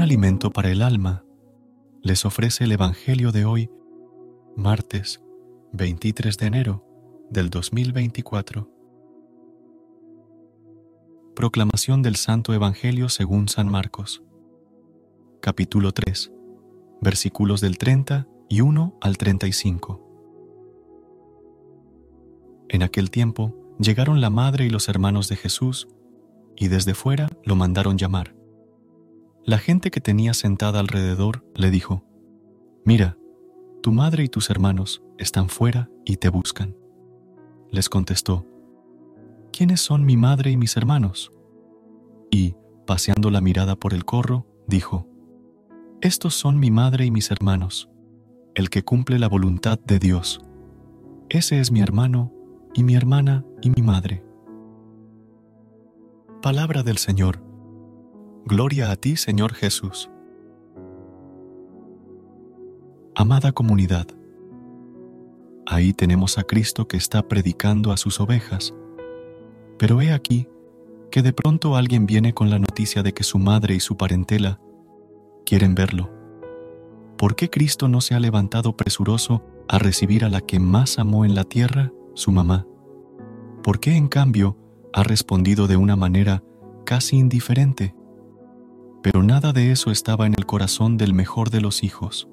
Un alimento para el alma les ofrece el Evangelio de hoy, martes 23 de enero del 2024. Proclamación del Santo Evangelio según San Marcos. Capítulo 3, versículos del 30 y 1 al 35. En aquel tiempo llegaron la madre y los hermanos de Jesús, y desde fuera lo mandaron llamar. La gente que tenía sentada alrededor le dijo, Mira, tu madre y tus hermanos están fuera y te buscan. Les contestó, ¿quiénes son mi madre y mis hermanos? Y, paseando la mirada por el corro, dijo, Estos son mi madre y mis hermanos, el que cumple la voluntad de Dios. Ese es mi hermano y mi hermana y mi madre. Palabra del Señor Gloria a ti, Señor Jesús. Amada comunidad, ahí tenemos a Cristo que está predicando a sus ovejas, pero he aquí que de pronto alguien viene con la noticia de que su madre y su parentela quieren verlo. ¿Por qué Cristo no se ha levantado presuroso a recibir a la que más amó en la tierra, su mamá? ¿Por qué en cambio ha respondido de una manera casi indiferente? Pero nada de eso estaba en el corazón del mejor de los hijos.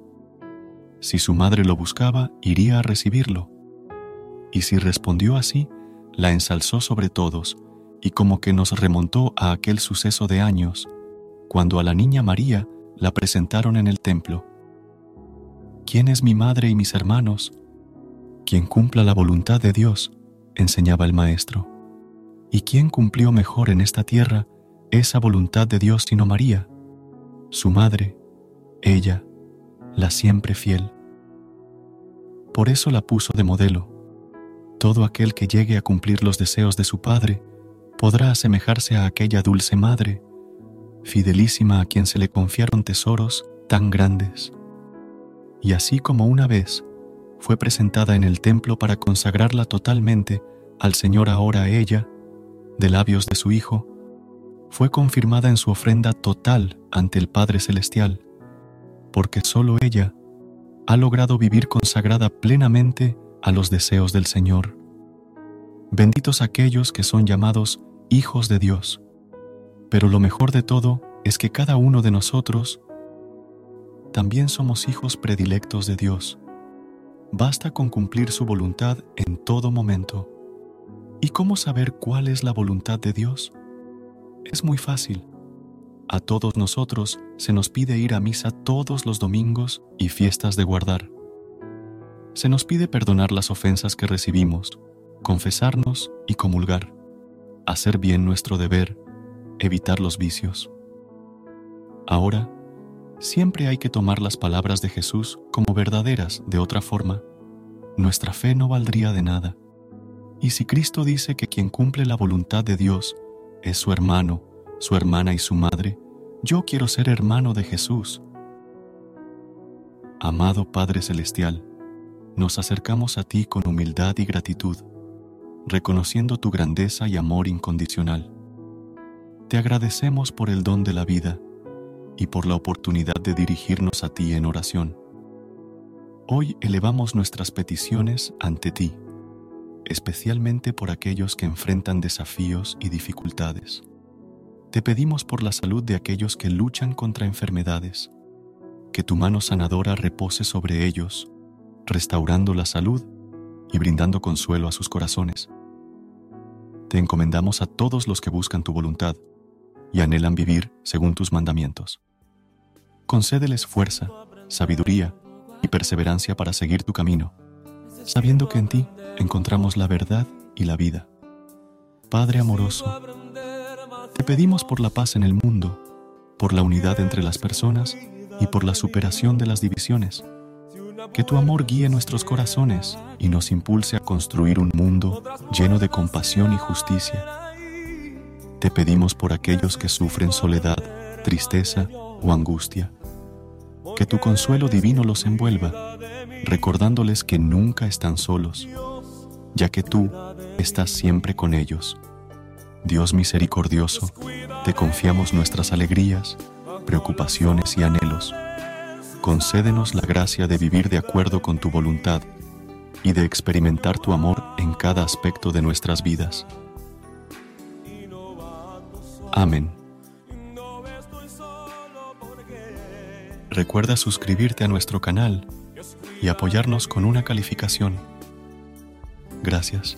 Si su madre lo buscaba, iría a recibirlo. Y si respondió así, la ensalzó sobre todos, y como que nos remontó a aquel suceso de años, cuando a la niña María la presentaron en el templo. ¿Quién es mi madre y mis hermanos? Quien cumpla la voluntad de Dios, enseñaba el maestro. ¿Y quién cumplió mejor en esta tierra esa voluntad de Dios sino María, su madre, ella, la siempre fiel. Por eso la puso de modelo. Todo aquel que llegue a cumplir los deseos de su Padre podrá asemejarse a aquella dulce madre, fidelísima a quien se le confiaron tesoros tan grandes. Y así como una vez fue presentada en el templo para consagrarla totalmente al Señor ahora ella, de labios de su Hijo, fue confirmada en su ofrenda total ante el Padre Celestial, porque sólo ella ha logrado vivir consagrada plenamente a los deseos del Señor. Benditos aquellos que son llamados hijos de Dios. Pero lo mejor de todo es que cada uno de nosotros también somos hijos predilectos de Dios. Basta con cumplir su voluntad en todo momento. ¿Y cómo saber cuál es la voluntad de Dios? Es muy fácil. A todos nosotros se nos pide ir a misa todos los domingos y fiestas de guardar. Se nos pide perdonar las ofensas que recibimos, confesarnos y comulgar, hacer bien nuestro deber, evitar los vicios. Ahora, siempre hay que tomar las palabras de Jesús como verdaderas, de otra forma, nuestra fe no valdría de nada. Y si Cristo dice que quien cumple la voluntad de Dios es su hermano, su hermana y su madre, yo quiero ser hermano de Jesús. Amado Padre Celestial, nos acercamos a ti con humildad y gratitud, reconociendo tu grandeza y amor incondicional. Te agradecemos por el don de la vida y por la oportunidad de dirigirnos a ti en oración. Hoy elevamos nuestras peticiones ante ti, especialmente por aquellos que enfrentan desafíos y dificultades. Te pedimos por la salud de aquellos que luchan contra enfermedades, que tu mano sanadora repose sobre ellos, restaurando la salud y brindando consuelo a sus corazones. Te encomendamos a todos los que buscan tu voluntad y anhelan vivir según tus mandamientos. Concédeles fuerza, sabiduría y perseverancia para seguir tu camino, sabiendo que en ti encontramos la verdad y la vida. Padre amoroso, te pedimos por la paz en el mundo, por la unidad entre las personas y por la superación de las divisiones. Que tu amor guíe nuestros corazones y nos impulse a construir un mundo lleno de compasión y justicia. Te pedimos por aquellos que sufren soledad, tristeza o angustia. Que tu consuelo divino los envuelva, recordándoles que nunca están solos, ya que tú estás siempre con ellos. Dios misericordioso, te confiamos nuestras alegrías, preocupaciones y anhelos. Concédenos la gracia de vivir de acuerdo con tu voluntad y de experimentar tu amor en cada aspecto de nuestras vidas. Amén. Recuerda suscribirte a nuestro canal y apoyarnos con una calificación. Gracias.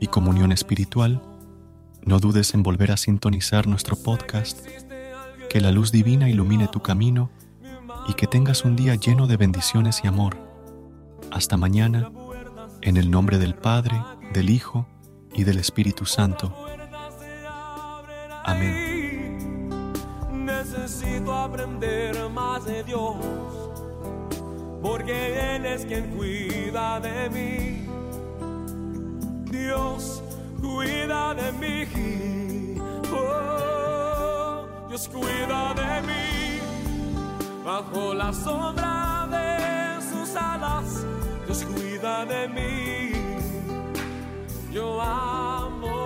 y comunión espiritual, no dudes en volver a sintonizar nuestro podcast. Que la luz divina ilumine tu camino y que tengas un día lleno de bendiciones y amor. Hasta mañana, en el nombre del Padre, del Hijo y del Espíritu Santo. Amén. Necesito aprender más de Dios, porque Él es quien cuida de mí. Dios cuida de mí. Oh, Dios cuida de mí. Bajo la sombra de sus alas, Dios cuida de mí. Yo amo